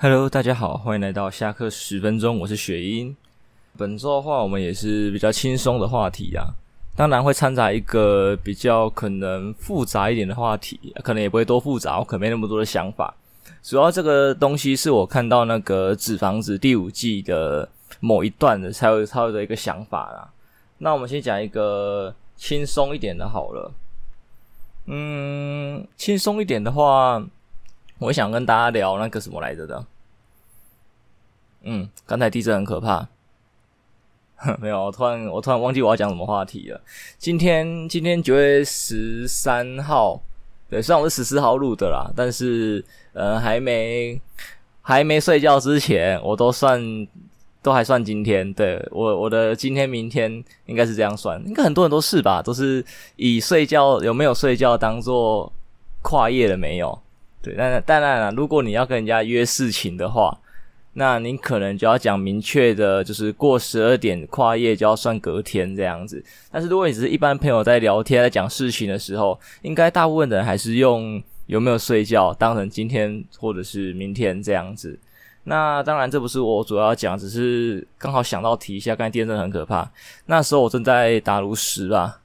Hello，大家好，欢迎来到下课十分钟，我是雪英。本周的话，我们也是比较轻松的话题啊，当然会掺杂一个比较可能复杂一点的话题，可能也不会多复杂，我可能没那么多的想法。主要这个东西是我看到那个《纸房子》第五季的某一段的才有才有的一个想法啦。那我们先讲一个轻松一点的好了。嗯，轻松一点的话。我想跟大家聊那个什么来着的，嗯，刚才地震很可怕，没有，我突然我突然忘记我要讲什么话题了。今天今天九月十三号，对，虽然我是十四号录的啦，但是呃还没还没睡觉之前，我都算都还算今天，对，我我的今天明天应该是这样算，应该很多人都是吧，都是以睡觉有没有睡觉当做跨夜了没有。对，但当然了，如果你要跟人家约事情的话，那你可能就要讲明确的，就是过十二点跨夜就要算隔天这样子。但是如果你只是一般朋友在聊天、在讲事情的时候，应该大部分的人还是用有没有睡觉当成今天或者是明天这样子。那当然这不是我主要讲，只是刚好想到提一下。刚才地震很可怕，那时候我正在打炉石吧，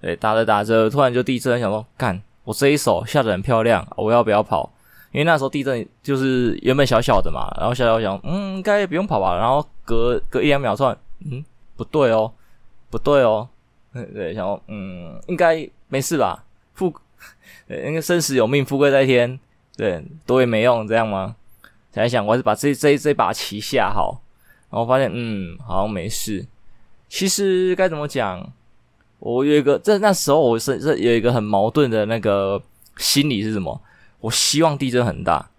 对，打着打着突然就地震，想说干。我这一手下得很漂亮，我要不要跑？因为那时候地震就是原本小小的嘛，然后小小想，嗯，应该不用跑吧。然后隔隔一两秒，算，嗯，不对哦，不对哦，对，想说，嗯，应该没事吧？富，对，应该生死有命，富贵在天，对，躲也没用，这样吗？想一想，我还是把这这这把棋下好，然后发现，嗯，好像没事。其实该怎么讲？我有一个，在那时候我是是有一个很矛盾的那个心理是什么？我希望地震很大，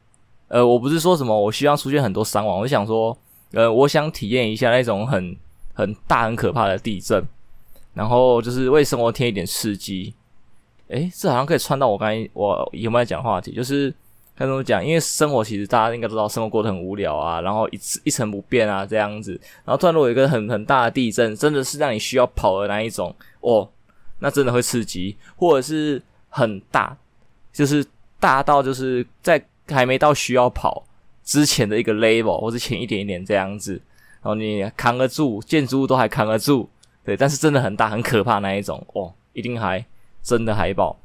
呃，我不是说什么，我希望出现很多伤亡，我想说，呃，我想体验一下那种很很大很可怕的地震，然后就是为生活添一点刺激。诶，这好像可以穿到我刚才我有没有讲话题，就是。该怎么讲？因为生活其实大家应该都知道，生活过得很无聊啊，然后一次一成不变啊这样子。然后突然如果有一个很很大的地震，真的是让你需要跑的那一种哦，那真的会刺激，或者是很大，就是大到就是在还没到需要跑之前的一个 level，或者前一点一点这样子，然后你扛得住，建筑物都还扛得住，对，但是真的很大很可怕那一种哦，一定还真的还爆。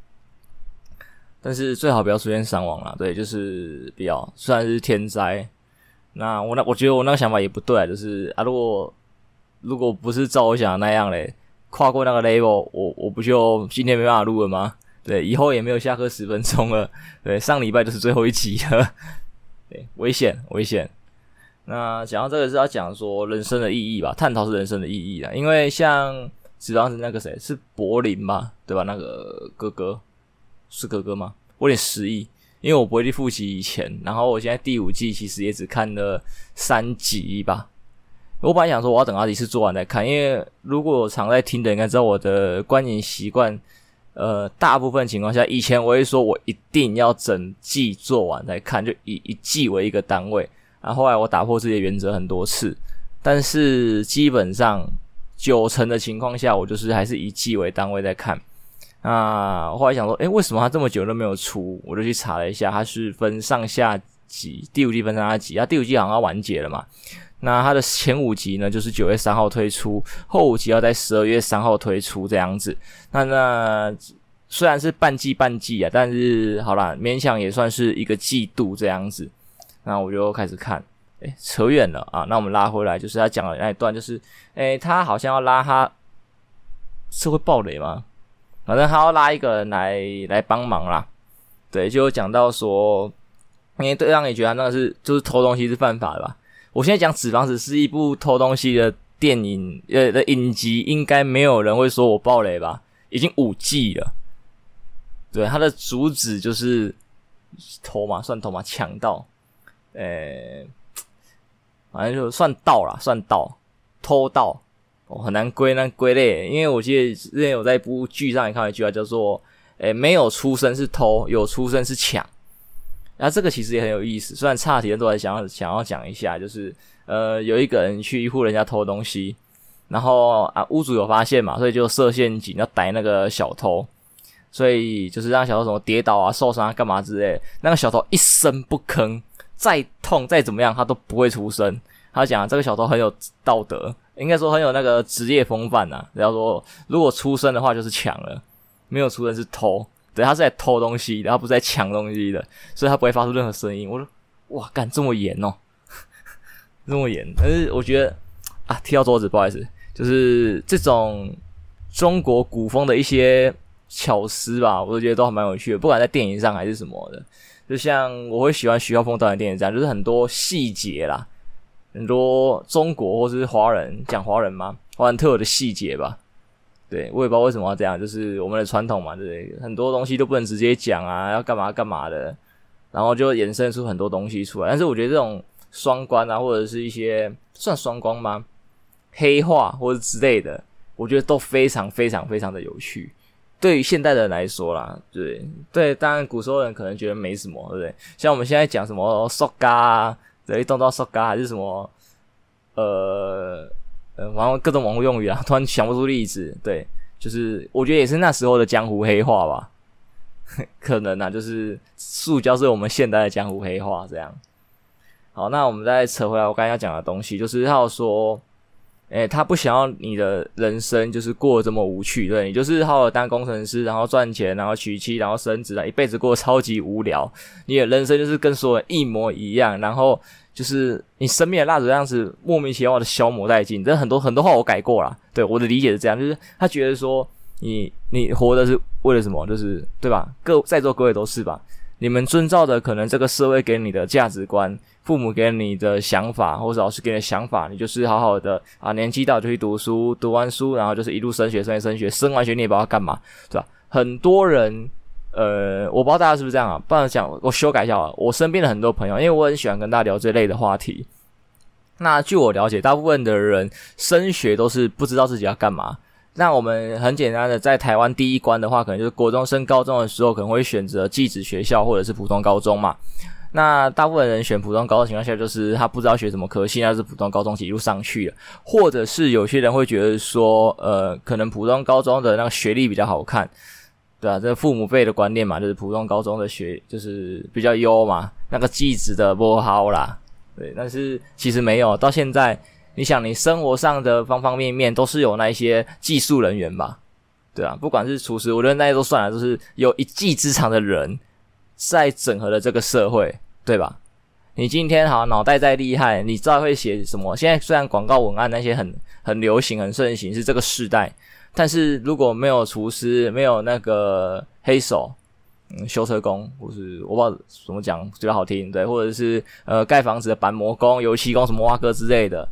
但是最好不要出现伤亡啦，对，就是不要。虽然是天灾，那我那我觉得我那个想法也不对，就是啊，如果如果不是照我想的那样嘞，跨过那个 level，我我不就今天没办法录了吗？对，以后也没有下课十分钟了，对，上礼拜就是最后一集了，对，危险危险。那讲到这个是要讲说人生的意义吧，探讨是人生的意义啊，因为像只要是那个谁是柏林嘛，对吧？那个哥哥。是哥哥吗？我有点失忆，因为我不会去复习以前。然后我现在第五季其实也只看了三集吧。我本来想说我要等阿迪斯做完再看，因为如果我常在听的应该知道我的观影习惯。呃，大部分情况下，以前我会说我一定要整季做完再看，就以一季为一个单位。然后后来我打破自己原则很多次，但是基本上九成的情况下，我就是还是以季为单位在看。啊，我后来想说，诶，为什么他这么久都没有出？我就去查了一下，它是分上下集，第五季分上下集，啊，第五季好像要完结了嘛。那它的前五集呢，就是九月三号推出，后五集要在十二月三号推出这样子。那那虽然是半季半季啊，但是好啦，勉强也算是一个季度这样子。那我就开始看，诶，扯远了啊。那我们拉回来，就是他讲的那一段，就是诶，他好像要拉他，是会爆雷吗？反正他要拉一个人来来帮忙啦，对，就讲到说，因为对方也觉得那个是就是偷东西是犯法的吧。我现在讲《纸房子》是一部偷东西的电影，呃的影集，应该没有人会说我爆雷吧？已经五季了，对，它的主旨就是偷嘛，算偷嘛，抢盗，呃，反正就算盗啦，算盗，偷盗。哦，很难归那归类，因为我记得之前有在一部剧上也看到一句话，叫做“诶，没有出生是偷，有出生是抢”。那这个其实也很有意思，虽然差题，都还想要想要讲一下，就是呃，有一个人去一户人家偷东西，然后啊，屋主有发现嘛，所以就设陷阱要逮那个小偷，所以就是让小偷什么跌倒啊、受伤啊、干嘛之类，那个小偷一声不吭，再痛再怎么样，他都不会出声。他讲这个小偷很有道德，应该说很有那个职业风范呐。然后说，如果出声的话就是抢了，没有出声是偷。对，他是在偷东西，然后不是在抢东西的，所以他不会发出任何声音。我说，哇，干这么严哦，这么严。但是我觉得啊，踢到桌子，不好意思，就是这种中国古风的一些巧思吧，我都觉得都还蛮有趣的，不管在电影上还是什么的。就像我会喜欢徐浩峰导演电影这样，就是很多细节啦。很多中国或是华人讲华人吗？华人特有的细节吧。对，我也不知道为什么要这样，就是我们的传统嘛，对不对？很多东西都不能直接讲啊，要干嘛干嘛的，然后就衍生出很多东西出来。但是我觉得这种双关啊，或者是一些算双关吗？黑话或者之类的，我觉得都非常非常非常的有趣。对于现代人来说啦，对对，当然古时候人可能觉得没什么，对不对？像我们现在讲什么塑胶啊。这一动到说嘎还是什么？呃呃，然后各种网络用语啊，突然想不出例子。对，就是我觉得也是那时候的江湖黑话吧，可能啊，就是塑胶是我们现代的江湖黑话这样。好，那我们再扯回来，我刚才要讲的东西，就是要说。诶、他不想要你的人生就是过这么无趣，对，你就是好好当工程师，然后赚钱，然后娶妻，然后生子啊，一辈子过超级无聊。你的人生就是跟所有人一模一样，然后就是你生命的蜡烛这样子莫名其妙的消磨殆尽。这很多很多话我改过了，对，我的理解是这样，就是他觉得说你你活的是为了什么，就是对吧？各在座各位都是吧？你们遵照的可能这个社会给你的价值观。父母给你的想法，或者老师给你的想法，你就是好好的啊，年纪到就去读书，读完书然后就是一路升学，升学，升学，升完学你也不知道干嘛，对吧？很多人，呃，我不知道大家是不是这样啊？不然讲，我修改一下啊。我身边的很多朋友，因为我很喜欢跟大家聊这类的话题。那据我了解，大部分的人升学都是不知道自己要干嘛。那我们很简单的，在台湾第一关的话，可能就是国中升高中的时候，可能会选择技职学校或者是普通高中嘛。那大部分人选普通高的情况下，就是他不知道学什么科系，那是普通高中一路上去了，或者是有些人会觉得说，呃，可能普通高中的那个学历比较好看，对啊，这父母辈的观念嘛，就是普通高中的学就是比较优嘛，那个技职的不好啦，对，但是其实没有，到现在你想，你生活上的方方面面都是有那一些技术人员吧，对啊，不管是厨师，我觉得那些都算了，就是有一技之长的人在整合了这个社会。对吧？你今天好脑袋再厉害，你知道会写什么？现在虽然广告文案那些很很流行、很盛行，是这个时代，但是如果没有厨师，没有那个黑手，嗯，修车工，或是我不知道怎么讲比较好听，对，或者是呃盖房子的板模工、油漆工、什么挖哥之类的，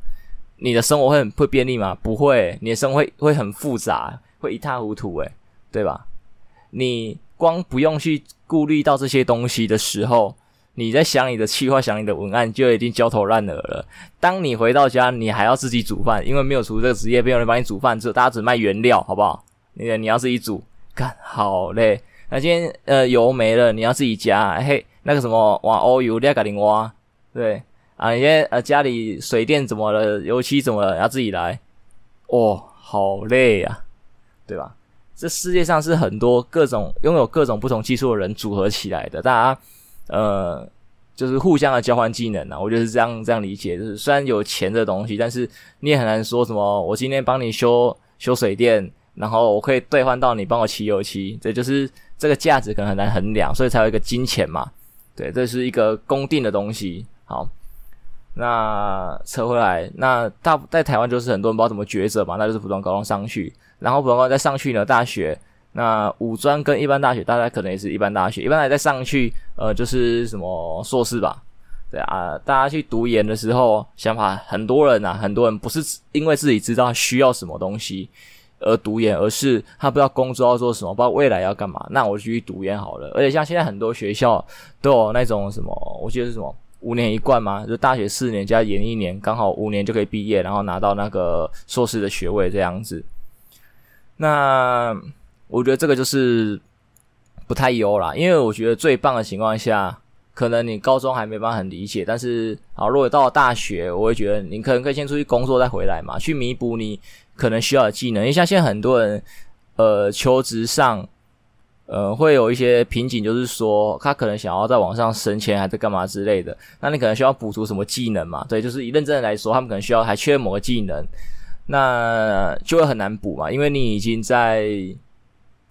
你的生活会很会便利吗？不会，你的生活会会很复杂，会一塌糊涂，诶，对吧？你光不用去顾虑到这些东西的时候。你在想你的企划，想你的文案，就已经焦头烂额了。当你回到家，你还要自己煮饭，因为没有厨这个职业，没有人帮你煮饭，只大家只卖原料，好不好？你你要自己煮，干好嘞。那今天呃油没了，你要自己加。嘿，那个什么挖欧油，你要赶紧挖。对啊，你今天呃家里水电怎么了，油漆怎么了，要自己来。哦，好累啊，对吧？这世界上是很多各种拥有各种不同技术的人组合起来的，大家。呃，就是互相的交换技能啊，我觉得是这样这样理解。就是虽然有钱的东西，但是你也很难说什么。我今天帮你修修水电，然后我可以兑换到你帮我漆油漆，这就是这个价值可能很难衡量，所以才有一个金钱嘛。对，这是一个公定的东西。好，那扯回来，那大在台湾就是很多人不知道怎么抉择嘛，那就是普通高中上去，然后普通高中再上去呢，大学。那五专跟一般大学，大家可能也是一般大学，一般来再上去，呃，就是什么硕士吧，对啊，大家去读研的时候，想法很多人啊，很多人不是因为自己知道需要什么东西而读研，而是他不知道工作要做什么，不知道未来要干嘛，那我就去读研好了。而且像现在很多学校都有那种什么，我记得是什么五年一贯嘛，就大学四年加研一年，刚好五年就可以毕业，然后拿到那个硕士的学位这样子。那。我觉得这个就是不太优啦，因为我觉得最棒的情况下，可能你高中还没办法很理解，但是啊，如果到了大学，我会觉得你可能可以先出去工作再回来嘛，去弥补你可能需要的技能。因为像现在很多人，呃，求职上，呃，会有一些瓶颈，就是说他可能想要在网上升迁，还是干嘛之类的。那你可能需要补足什么技能嘛？对，就是以认真的来说，他们可能需要还缺某个技能，那就会很难补嘛，因为你已经在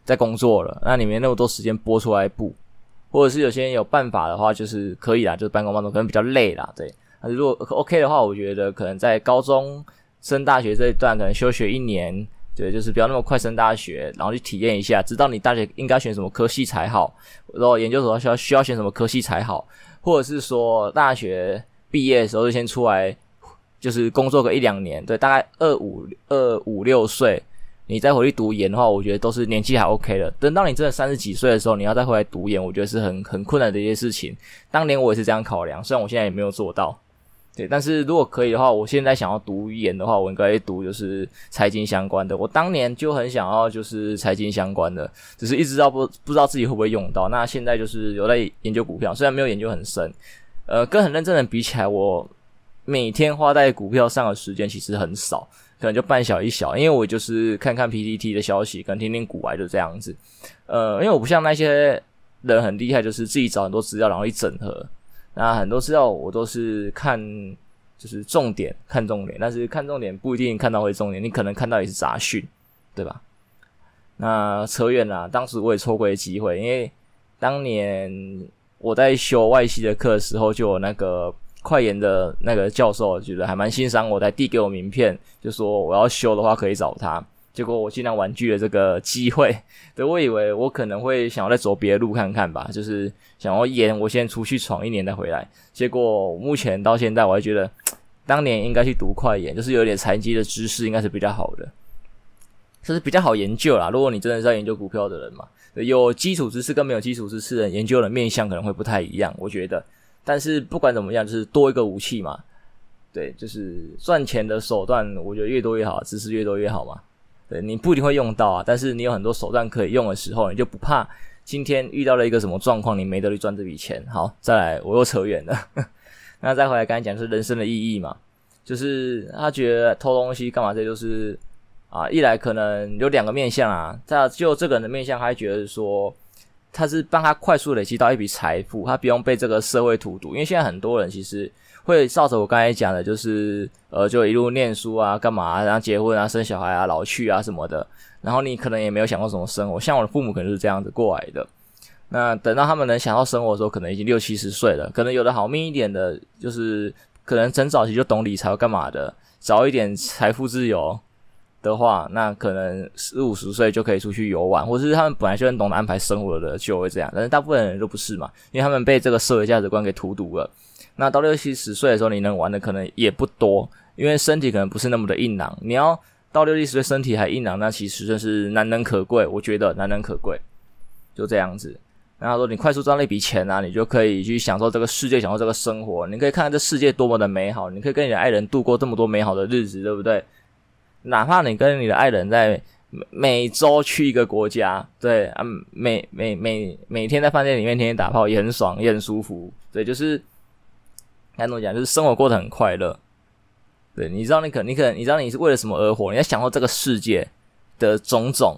在工作了，那你没那么多时间拨出来补，或者是有些人有办法的话，就是可以啦，就是半工半读，可能比较累啦，对。那如果 OK 的话，我觉得可能在高中升大学这一段，可能休学一年。对，就是不要那么快升大学，然后去体验一下，知道你大学应该选什么科系才好，然后研究所需要需要选什么科系才好，或者是说大学毕业的时候就先出来，就是工作个一两年，对，大概二五二五六岁，你再回去读研的话，我觉得都是年纪还 OK 的。等到你真的三十几岁的时候，你要再回来读研，我觉得是很很困难的一件事情。当年我也是这样考量，虽然我现在也没有做到。对，但是如果可以的话，我现在想要读研的话，我应该读就是财经相关的。我当年就很想要就是财经相关的，只是一直到不不知道自己会不会用到。那现在就是有在研究股票，虽然没有研究很深，呃，跟很认真的比起来，我每天花在股票上的时间其实很少，可能就半小一小，因为我就是看看 PPT 的消息，可能听听股癌就这样子。呃，因为我不像那些人很厉害，就是自己找很多资料然后一整合。那很多资料我都是看，就是重点看重点，但是看重点不一定看到会重点，你可能看到也是杂讯，对吧？那扯远了，当时我也错过一机会，因为当年我在修外系的课的时候，就有那个快研的那个教授，觉得还蛮欣赏我，才递给我名片，就说我要修的话可以找他。结果我尽量婉拒了这个机会，对，我以为我可能会想要再走别的路看看吧，就是想要研，我先出去闯一年再回来。结果目前到现在，我还觉得当年应该去读快研，就是有点财经的知识应该是比较好的，这是比较好研究啦。如果你真的是在研究股票的人嘛，有基础知识跟没有基础知识的人研究的面向可能会不太一样，我觉得。但是不管怎么样，就是多一个武器嘛，对，就是赚钱的手段，我觉得越多越好，知识越多越好嘛。对，你不一定会用到啊，但是你有很多手段可以用的时候，你就不怕今天遇到了一个什么状况，你没得去赚这笔钱。好，再来，我又扯远了。那再回来，刚才讲是人生的意义嘛，就是他觉得偷东西干嘛？这就是啊，一来可能有两个面向啊，再就这个人的面向，他还觉得说他是帮他快速累积到一笔财富，他不用被这个社会荼毒，因为现在很多人其实。会照着我刚才讲的，就是呃，就一路念书啊，干嘛，然后结婚啊，生小孩啊，老去啊什么的。然后你可能也没有想过什么生活，像我的父母可能是这样子过来的。那等到他们能想到生活的时候，可能已经六七十岁了。可能有的好命一点的，就是可能很早期就懂理财干嘛的，早一点财富自由的话，那可能四五十岁就可以出去游玩，或者是他们本来就很懂得安排生活的，就会这样。但是大部分人都不是嘛，因为他们被这个社会价值观给荼毒了。那到六七十岁的时候，你能玩的可能也不多，因为身体可能不是那么的硬朗。你要到六七十岁身体还硬朗，那其实真是难能可贵。我觉得难能可贵，就这样子。然后说你快速赚了一笔钱啊，你就可以去享受这个世界，享受这个生活。你可以看看这世界多么的美好，你可以跟你的爱人度过这么多美好的日子，对不对？哪怕你跟你的爱人在每每周去一个国家，对啊，每每每每天在饭店里面天天打炮也很爽，也很舒服。对，就是。该怎么讲？就是生活过得很快乐，对，你知道，你可你可能你知道你是为了什么而活？你在享受这个世界的种种，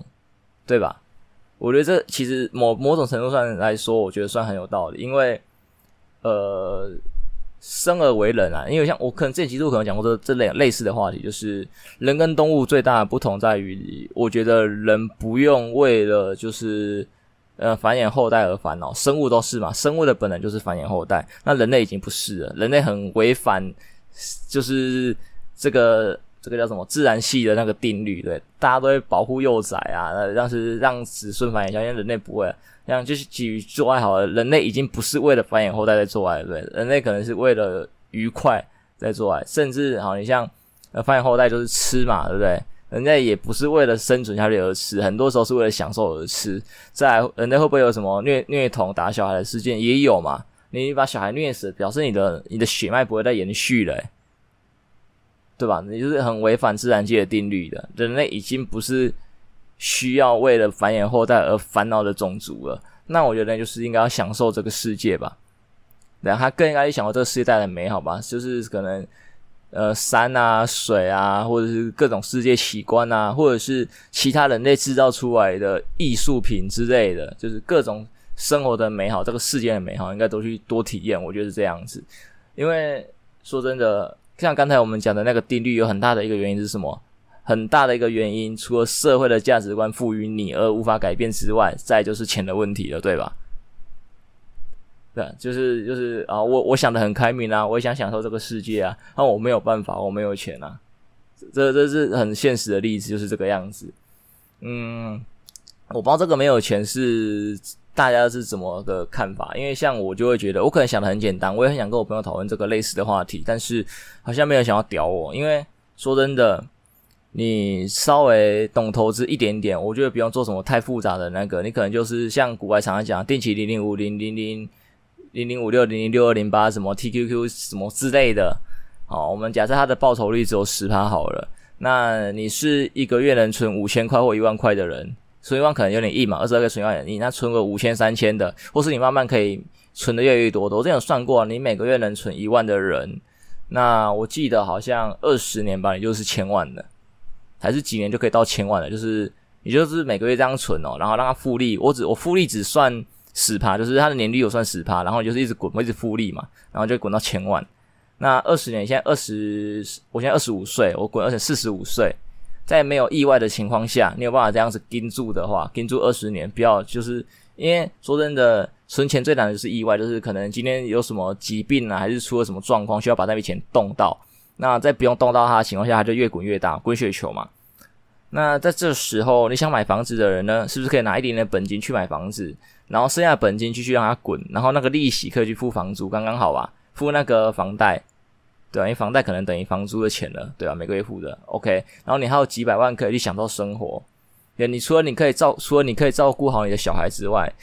对吧？我觉得这其实某某种程度上来说，我觉得算很有道理。因为，呃，生而为人啊，因为像我可能这几集我可能讲过这这类类似的话题，就是人跟动物最大的不同在于，我觉得人不用为了就是。呃，繁衍后代而烦恼，生物都是嘛，生物的本能就是繁衍后代。那人类已经不是了，人类很违反，就是这个这个叫什么自然系的那个定律，对，大家都会保护幼崽啊，那让是让子孙繁衍下，因为人类不会，像就是基于做爱好了，人类已经不是为了繁衍后代在做爱，对，人类可能是为了愉快在做爱，甚至好，你像呃繁衍后代就是吃嘛，对不对？人家也不是为了生存下去而吃，很多时候是为了享受而吃。再来，人类会不会有什么虐虐童打小孩的事件？也有嘛。你把小孩虐死，表示你的你的血脉不会再延续了，对吧？你就是很违反自然界的定律的。人类已经不是需要为了繁衍后代而烦恼的种族了。那我觉得就是应该要享受这个世界吧。然后他更应该去享受这个世界带来的美好吧。就是可能。呃山啊、水啊，或者是各种世界奇观啊，或者是其他人类制造出来的艺术品之类的，就是各种生活的美好，这个世界的美好，应该都去多体验。我觉得是这样子，因为说真的，像刚才我们讲的那个定律，有很大的一个原因是什么？很大的一个原因，除了社会的价值观赋予你而无法改变之外，再就是钱的问题了，对吧？对，就是就是啊，我我想的很开明啊，我也想享受这个世界啊，但我没有办法，我没有钱啊，这这是很现实的例子，就是这个样子。嗯，我不知道这个没有钱是大家是怎么个看法，因为像我就会觉得，我可能想的很简单，我也很想跟我朋友讨论这个类似的话题，但是好像没有想要屌我，因为说真的。你稍微懂投资一点点，我觉得不用做什么太复杂的那个，你可能就是像股外常常讲定期零零五零零零零零五六零零六二零八什么 TQQ 什么之类的。好，我们假设它的报酬率只有十趴好了，那你是一个月能存五千块或一万块的人，存一万可能有点硬嘛，二十二个存一万有点硬，那存个五千三千的，或是你慢慢可以存的越来越多的，我之前有算过，你每个月能存一万的人，那我记得好像二十年吧，也就是千万的。还是几年就可以到千万了，就是也就是每个月这样存哦，然后让它复利，我只我复利只算十趴，就是它的年利有算十趴，然后就是一直滚，一直复利嘛，然后就滚到千万。那二十年，现在二十，我现在二十五岁，我滚而且四十五岁，在没有意外的情况下，你有办法这样子盯住的话，盯住二十年，不要就是因为说真的，存钱最难的就是意外，就是可能今天有什么疾病啊，还是出了什么状况，需要把那笔钱动到。那在不用动到它的情况下，它就越滚越大，滚雪球嘛。那在这时候，你想买房子的人呢，是不是可以拿一点点本金去买房子，然后剩下的本金继续让它滚，然后那个利息可以去付房租，刚刚好吧？付那个房贷，对啊，因为房贷可能等于房租的钱了，对啊，每个月付的，OK。然后你还有几百万可以去享受生活，对，你除了你可以照，除了你可以照顾好你的小孩之外，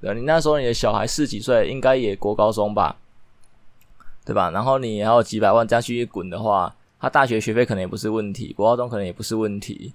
对，你那时候你的小孩十几岁，应该也国高中吧？对吧？然后你还有几百万再继续滚的话，他大学学费可能也不是问题，国高中可能也不是问题。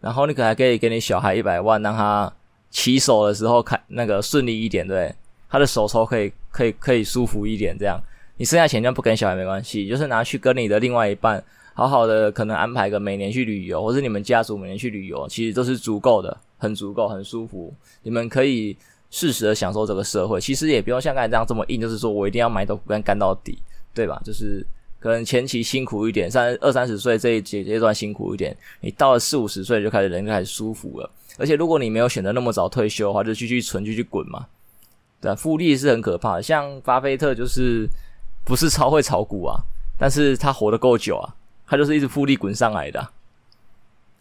然后你可还可以给你小孩一百万，让他起手的时候看那个顺利一点，对，他的手抽可以可以可以舒服一点，这样你剩下钱就不跟小孩没关系，就是拿去跟你的另外一半好好的，可能安排个每年去旅游，或是你们家族每年去旅游，其实都是足够的，很足够，很舒服，你们可以。适时的享受这个社会，其实也不用像刚才这样这么硬，就是说我一定要埋头苦干干到底，对吧？就是可能前期辛苦一点，三二三十岁这一阶阶段辛苦一点，你到了四五十岁就开始人就开始舒服了。而且如果你没有选择那么早退休的话，就继续存，继续滚嘛。对啊，复利是很可怕的。像巴菲特就是不是超会炒股啊，但是他活得够久啊，他就是一直复利滚上来的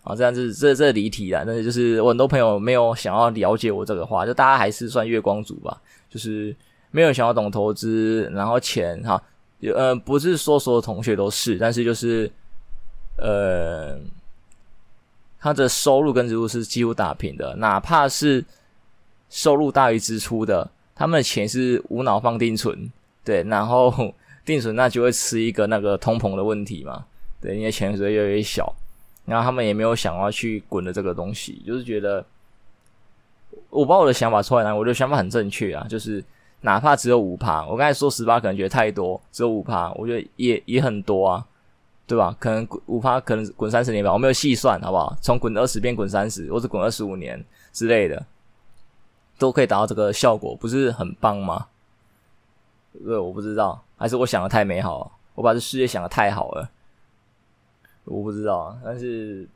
啊。这样子，这这离题了。但是就是我很多朋友没有想要了解我这个话，就大家还是算月光族吧。就是没有想要懂投资，然后钱哈，呃，不是说所有同学都是，但是就是呃，他的收入跟支出是几乎打平的，哪怕是收入大于支出的，他们的钱是无脑放定存，对，然后 定存那就会吃一个那个通膨的问题嘛，对，因为钱只会越来越小。然后他们也没有想要去滚的这个东西，就是觉得我把我的想法出来了，我的想法很正确啊，就是哪怕只有五趴，我刚才说十八可能觉得太多，只有五趴，我觉得也也很多啊，对吧？可能五趴可能滚三十年吧，我没有细算，好不好？从滚二十变滚三十，或者滚二十五年之类的，都可以达到这个效果，不是很棒吗？对，我不知道，还是我想的太美好了，我把这世界想的太好了。我不知道，但是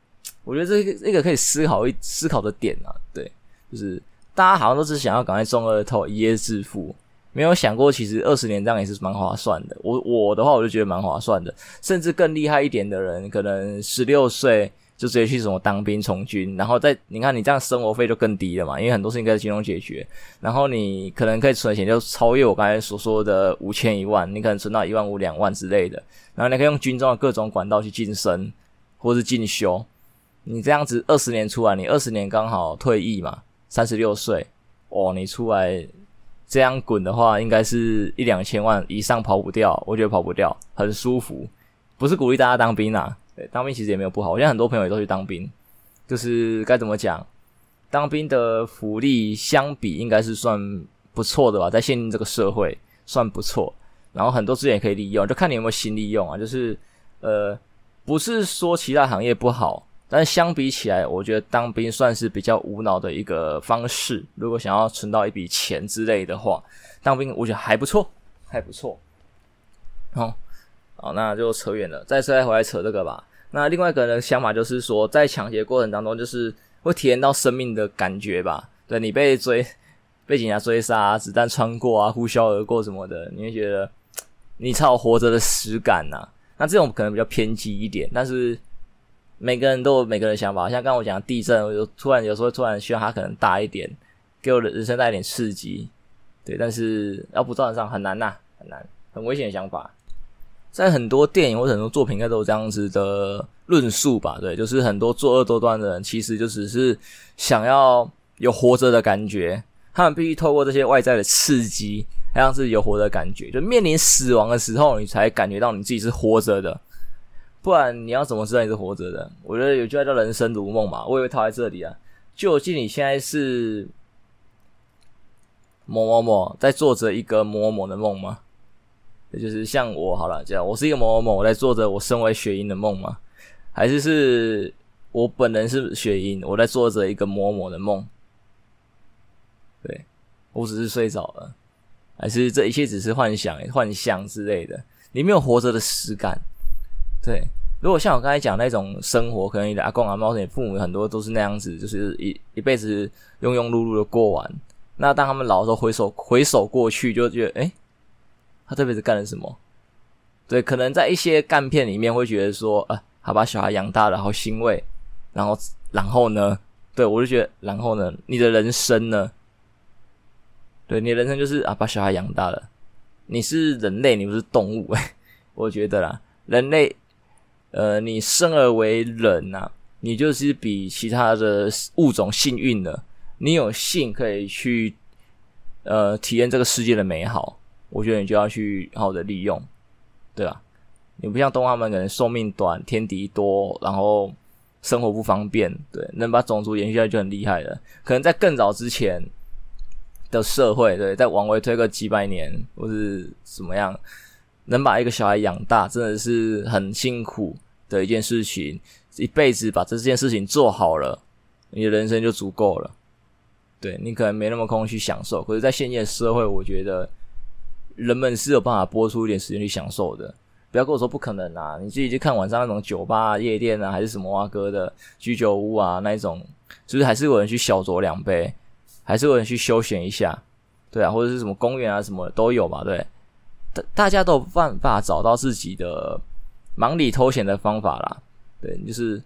我觉得这个这个可以思考一思考的点啊，对，就是大家好像都是想要赶快中二透一夜致富，没有想过其实二十年这样也是蛮划算的。我我的话我就觉得蛮划算的，甚至更厉害一点的人，可能十六岁就直接去什么当兵从军，然后再你看你这样生活费就更低了嘛，因为很多事情可以金融解决，然后你可能可以存钱就超越我刚才所说的五千一万，你可能存到一万五两万之类的。然后你可以用军中的各种管道去晋升，或是进修。你这样子二十年出来，你二十年刚好退役嘛，三十六岁哦，你出来这样滚的话，应该是一两千万以上跑不掉。我觉得跑不掉，很舒服。不是鼓励大家当兵啊，对，当兵其实也没有不好。我现在很多朋友也都去当兵，就是该怎么讲，当兵的福利相比应该是算不错的吧，在现今这个社会算不错。然后很多资源也可以利用，就看你有没有心利用啊。就是呃，不是说其他行业不好，但是相比起来，我觉得当兵算是比较无脑的一个方式。如果想要存到一笔钱之类的话，当兵我觉得还不错，还不错。好，好，那就扯远了，再再回来扯这个吧。那另外一个人的想法就是说，在抢劫过程当中，就是会体验到生命的感觉吧。对，你被追，被警察追杀，子弹穿过啊，呼啸而过什么的，你会觉得你才有活着的实感呐。那这种可能比较偏激一点，但是每个人都有每个人的想法。像刚我讲地震，我就突然有时候突然希望它可能大一点，给我的人生带一点刺激。对，但是要不造成上很难呐、很难，很危险的想法。在很多电影或者很多作品，应该都有这样子的论述吧？对，就是很多作恶多端的人，其实就只是想要有活着的感觉，他们必须透过这些外在的刺激，让自己有活着的感觉。就面临死亡的时候，你才感觉到你自己是活着的，不然你要怎么知道你是活着的？我觉得有句话叫“人生如梦”嘛，我以为套在这里啊。究竟你现在是某某某在做着一个某某某的梦吗？也就是像我好了，这样我是一个某某某，我在做着我身为雪鹰的梦吗？还是是我本人是雪鹰，我在做着一个某某的梦？对，我只是睡着了，还是这一切只是幻想、幻象之类的？你没有活着的实感。对，如果像我刚才讲那种生活，可能你的阿公阿妈、你父母很多都是那样子，就是一一辈子庸庸碌碌的过完。那当他们老的时候，回首回首过去，就觉得哎。诶他这辈子干了什么？对，可能在一些干片里面会觉得说，呃，他把小孩养大了，好欣慰。然后，然后呢？对，我就觉得，然后呢？你的人生呢？对，你人生就是啊，把小孩养大了。你是人类，你不是动物。我觉得啦，人类，呃，你生而为人呐，你就是比其他的物种幸运的。你有幸可以去，呃，体验这个世界的美好。我觉得你就要去好好的利用，对吧？你不像动物他们可能寿命短、天敌多，然后生活不方便，对，能把种族延续下来就很厉害了。可能在更早之前的社会，对，在往回推个几百年或是怎么样，能把一个小孩养大，真的是很辛苦的一件事情。一辈子把这件事情做好了，你的人生就足够了。对，你可能没那么空去享受，可是，在现今的社会，我觉得。人们是有办法拨出一点时间去享受的，不要跟我说不可能啊！你自己去看晚上那种酒吧、啊、夜店啊，还是什么哇哥的居酒屋啊，那一种，是不是还是有人去小酌两杯，还是有人去休闲一下，对啊，或者是什么公园啊什么的都有嘛，对，大大家都有办法找到自己的忙里偷闲的方法啦，对，就是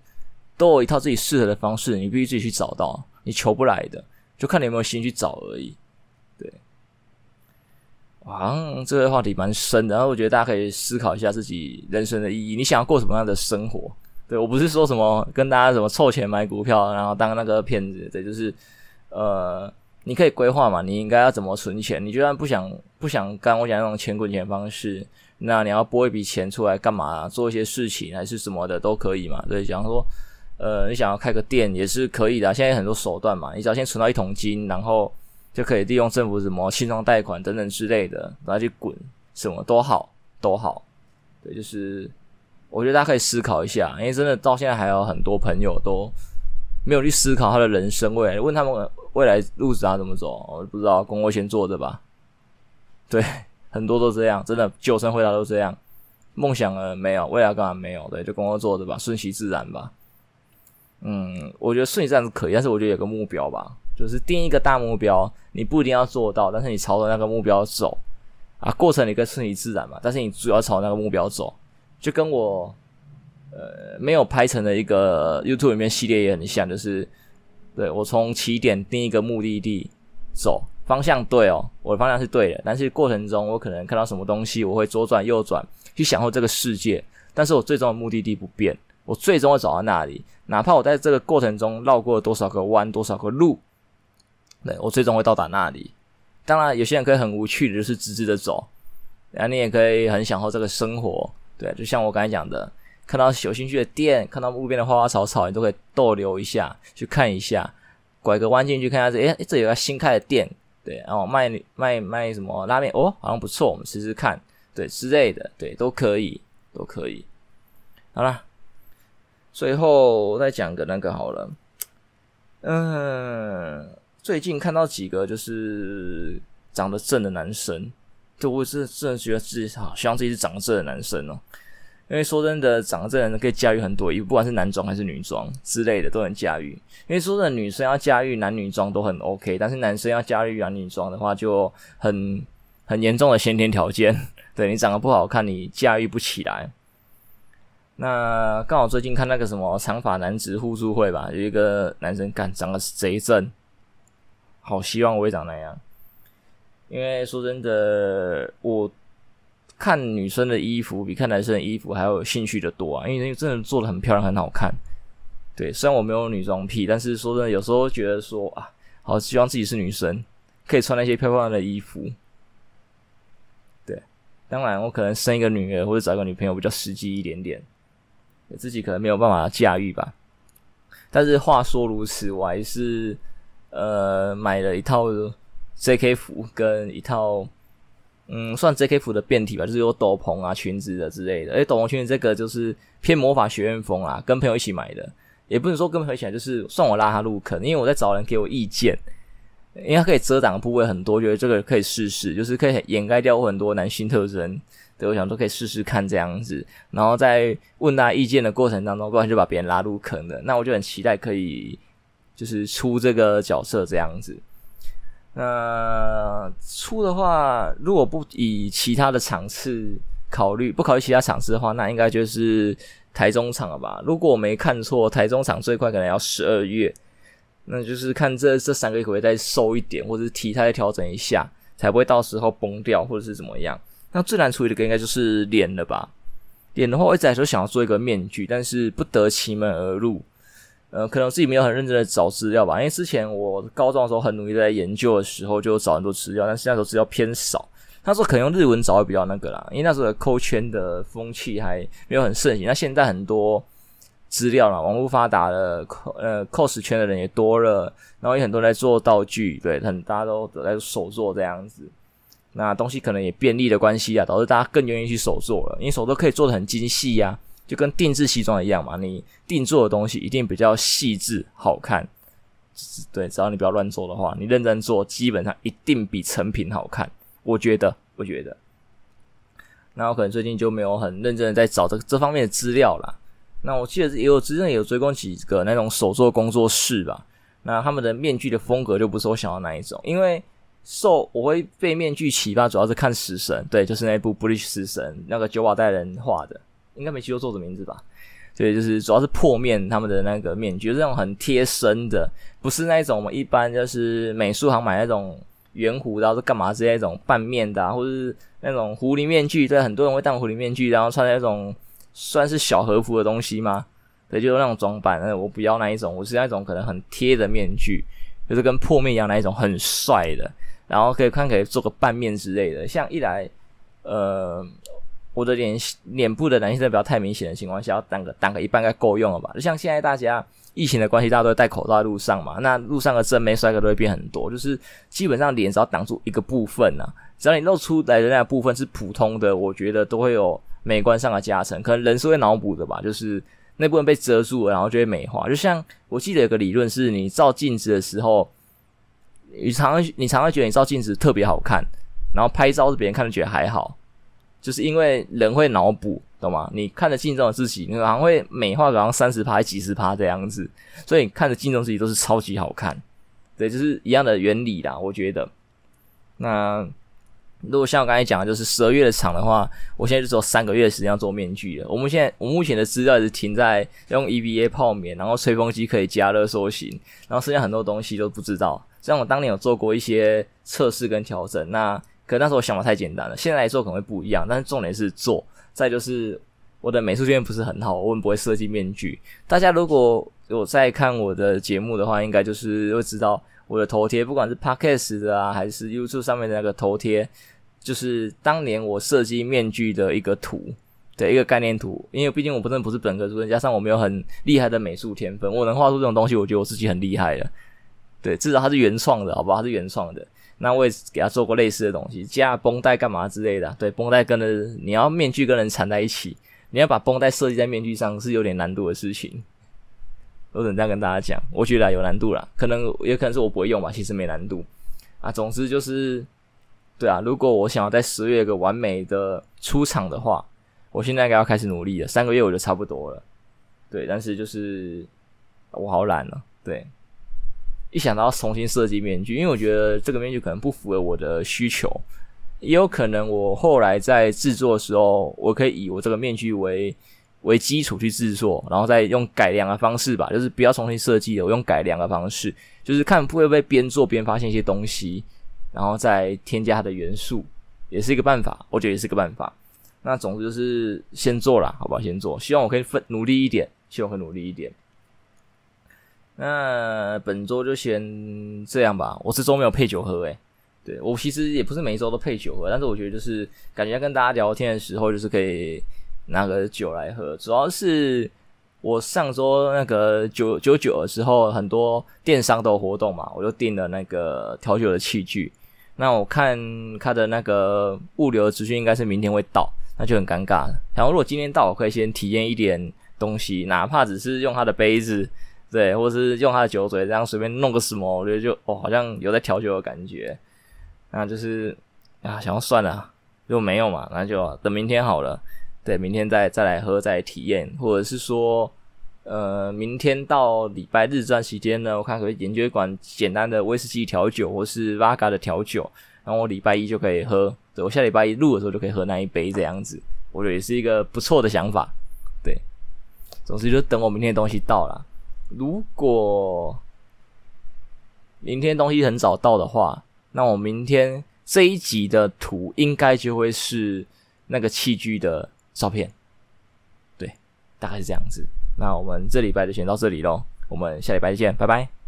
都有一套自己适合的方式，你必须自己去找到，你求不来的，就看你有没有心去找而已。好像这个话题蛮深的，然后我觉得大家可以思考一下自己人生的意义。你想要过什么样的生活？对，我不是说什么跟大家什么凑钱买股票，然后当那个骗子。对，就是呃，你可以规划嘛，你应该要怎么存钱？你就算不想不想干我讲那种钱滚钱方式，那你要拨一笔钱出来干嘛？做一些事情还是什么的都可以嘛。对，假如说呃，你想要开个店也是可以的。现在很多手段嘛，你只要先存到一桶金，然后。就可以利用政府什么青创贷款等等之类的，然后去滚，什么都好，都好。对，就是我觉得大家可以思考一下，因为真的到现在还有很多朋友都没有去思考他的人生未来。问他们未来路子啊怎么走，我不知道，工作先做着吧。对，很多都这样，真的，九成回答都这样。梦想了没有？未来干嘛没有？对，就工作做着吧，顺其自然吧。嗯，我觉得顺其自然是可以，但是我觉得有个目标吧。就是定一个大目标，你不一定要做到，但是你朝着那个目标走啊，过程你可以顺其自然嘛。但是你主要朝那个目标走，就跟我呃没有拍成的一个 YouTube 里面系列也很像，就是对我从起点定一个目的地走，方向对哦，我的方向是对的，但是过程中我可能看到什么东西，我会左转右转去享受这个世界，但是我最终的目的地不变，我最终会走到那里，哪怕我在这个过程中绕过了多少个弯，多少个路。对，我最终会到达那里。当然，有些人可以很无趣的，就是直直的走。然后你也可以很享受这个生活。对，就像我刚才讲的，看到有兴趣的店，看到路边的花花草草，你都可以逗留一下，去看一下，拐个弯进去看下这，诶，这有个新开的店，对，然后卖卖卖什么拉面，哦，好像不错，我们试试看，对之类的，对，都可以，都可以。好啦，最后再讲个那个好了。嗯，最近看到几个就是长得正的男生，就我是真的觉得自己好希望自己是长得正的男生哦。因为说真的，长得正的人可以驾驭很多衣服，不管是男装还是女装之类的都能驾驭。因为说真的，女生要驾驭男女装都很 OK，但是男生要驾驭男女装的话，就很很严重的先天条件。对，你长得不好看，你驾驭不起来。那刚好最近看那个什么长发男子互助会吧，有一个男生干长得贼正，好希望我也长那样。因为说真的，我。看女生的衣服比看男生的衣服还要有兴趣的多啊，因为真的做的很漂亮，很好看。对，虽然我没有女装癖，但是说真的，有时候觉得说啊，好希望自己是女生，可以穿那些漂亮的衣服。对，当然我可能生一个女儿或者找个女朋友比较实际一点点，自己可能没有办法驾驭吧。但是话说如此，我还是呃买了一套 JK 服跟一套。嗯，算 JK 服的变体吧，就是有斗篷啊、裙子的之类的。而斗篷裙子这个就是偏魔法学院风啊，跟朋友一起买的，也不能说跟朋友一起买，就是算我拉他入坑，因为我在找人给我意见，因为它可以遮挡的部位很多，觉得这个可以试试，就是可以掩盖掉我很多男性特征。对，我想都可以试试看这样子，然后在问他意见的过程当中，不然就把别人拉入坑的。那我就很期待可以就是出这个角色这样子。那出的话，如果不以其他的场次考虑，不考虑其他场次的话，那应该就是台中场了吧？如果我没看错，台中场最快可能要十二月，那就是看这这三个月可不可以再瘦一点，或者是体态调整一下，才不会到时候崩掉或者是怎么样。那最难处理的应该就是脸了吧？脸的话，我一直来说想要做一个面具，但是不得其门而入。呃，可能自己没有很认真的找资料吧，因为之前我高中的时候很努力在研究的时候，就找很多资料，但是那时候资料偏少。他说可能用日文找会比较那个啦，因为那时候的扣圈的风气还没有很盛行。那现在很多资料啦，网络发达了，呃，cos 圈的人也多了，然后也很多人在做道具，对，很大家都在手做这样子。那东西可能也便利的关系啊，导致大家更愿意去手做了，因为手做可以做的很精细呀、就跟定制西装一样嘛，你定做的东西一定比较细致好看，对，只要你不要乱做的话，你认真做，基本上一定比成品好看。我觉得，我觉得。那我可能最近就没有很认真的在找这这方面的资料啦。那我记得也有真正有追过几个那种手作工作室吧，那他们的面具的风格就不是我想要那一种，因为受我会被面具启发，主要是看死神，对，就是那部《Bleach 死神》，那个久保带人画的。应该没记错作者名字吧？对，就是主要是破面他们的那个面具，就是那种很贴身的，不是那种我们一般就是美术行买那种圆弧，然后是干嘛之类那种半面的，或者是那种狐狸面具。对，很多人会戴狐狸面具，然后穿那种算是小和服的东西吗？对，就是那种装扮。那我不要那一种，我是那种可能很贴的面具，就是跟破面一样那一种很帅的，然后可以看可以做个半面之类的。像一来，呃。我的脸脸部的男性特征不要太明显的情况下，要挡个挡个一半该够用了吧？就像现在大家疫情的关系，大家都会戴口罩在路上嘛，那路上的正妹帅哥都会变很多，就是基本上脸只要挡住一个部分、啊，只要你露出来的那部分是普通的，我觉得都会有美观上的加成。可能人是会脑补的吧，就是那部分被遮住了，然后就会美化。就像我记得有个理论是，你照镜子的时候，你常你常常觉得你照镜子特别好看，然后拍照是别人看着觉得还好。就是因为人会脑补，懂吗？你看着镜中的自己，你好像会美化好像三十趴、几十趴这样子，所以你看着镜中自己都是超级好看。对，就是一样的原理啦，我觉得。那如果像我刚才讲的，就是十二月的场的话，我现在就只有三个月的时间要做面具了。我们现在我目前的资料是停在用 EVA 泡棉，然后吹风机可以加热塑形，然后剩下很多东西都不知道。像我当年有做过一些测试跟调整，那。可那时候我想法太简单了，现在来做可能会不一样，但是重点是做。再就是我的美术经验不是很好，我们不会设计面具。大家如果有在看我的节目的话，应该就是会知道我的头贴，不管是 Podcast 的啊，还是 YouTube 上面的那个头贴，就是当年我设计面具的一个图，对，一个概念图。因为毕竟我本身不是本科出身，加上我没有很厉害的美术天分，我能画出这种东西，我觉得我自己很厉害了。对，至少它是原创的，好不好？它是原创的。那我也给他做过类似的东西，加绷带干嘛之类的。对，绷带跟着你要面具跟人缠在一起，你要把绷带设计在面具上是有点难度的事情。我只能这样跟大家讲，我觉得有难度啦，可能也可能是我不会用吧，其实没难度啊。总之就是，对啊，如果我想要在十月有个完美的出场的话，我现在应该要开始努力了，三个月我就差不多了。对，但是就是我好懒了，对。一想到要重新设计面具，因为我觉得这个面具可能不符合我的需求，也有可能我后来在制作的时候，我可以以我这个面具为。为基础去制作，然后再用改良的方式吧，就是不要重新设计的，我用改良的方式，就是看会不会边做边发现一些东西，然后再添加它的元素，也是一个办法，我觉得也是个办法。那总之就是先做啦，好不好？先做，希望我可以分努力一点，希望可以努力一点。那本周就先这样吧。我这周没有配酒喝，诶，对，我其实也不是每一周都配酒喝，但是我觉得就是感觉跟大家聊天的时候，就是可以。拿个酒来喝，主要是我上周那个九九九的时候，很多电商都有活动嘛，我就订了那个调酒的器具。那我看他的那个物流资讯应该是明天会到，那就很尴尬了。然后如果今天到，我可以先体验一点东西，哪怕只是用他的杯子，对，或者是用他的酒嘴，这样随便弄个什么，我觉得就哦，好像有在调酒的感觉。那就是啊，想要算了，就没有嘛，那就等明天好了。对，明天再再来喝，再体验，或者是说，呃，明天到礼拜日这段时间呢，我看可以研究一款简单的威士忌调酒，或是拉嘎的调酒，然后我礼拜一就可以喝。对，我下礼拜一录的时候就可以喝那一杯这样子，我觉得也是一个不错的想法。对，总之就等我明天的东西到了。如果明天东西很早到的话，那我明天这一集的图应该就会是那个器具的。照片，对，大概是这样子。那我们这礼拜就先到这里喽，我们下礼拜见，拜拜。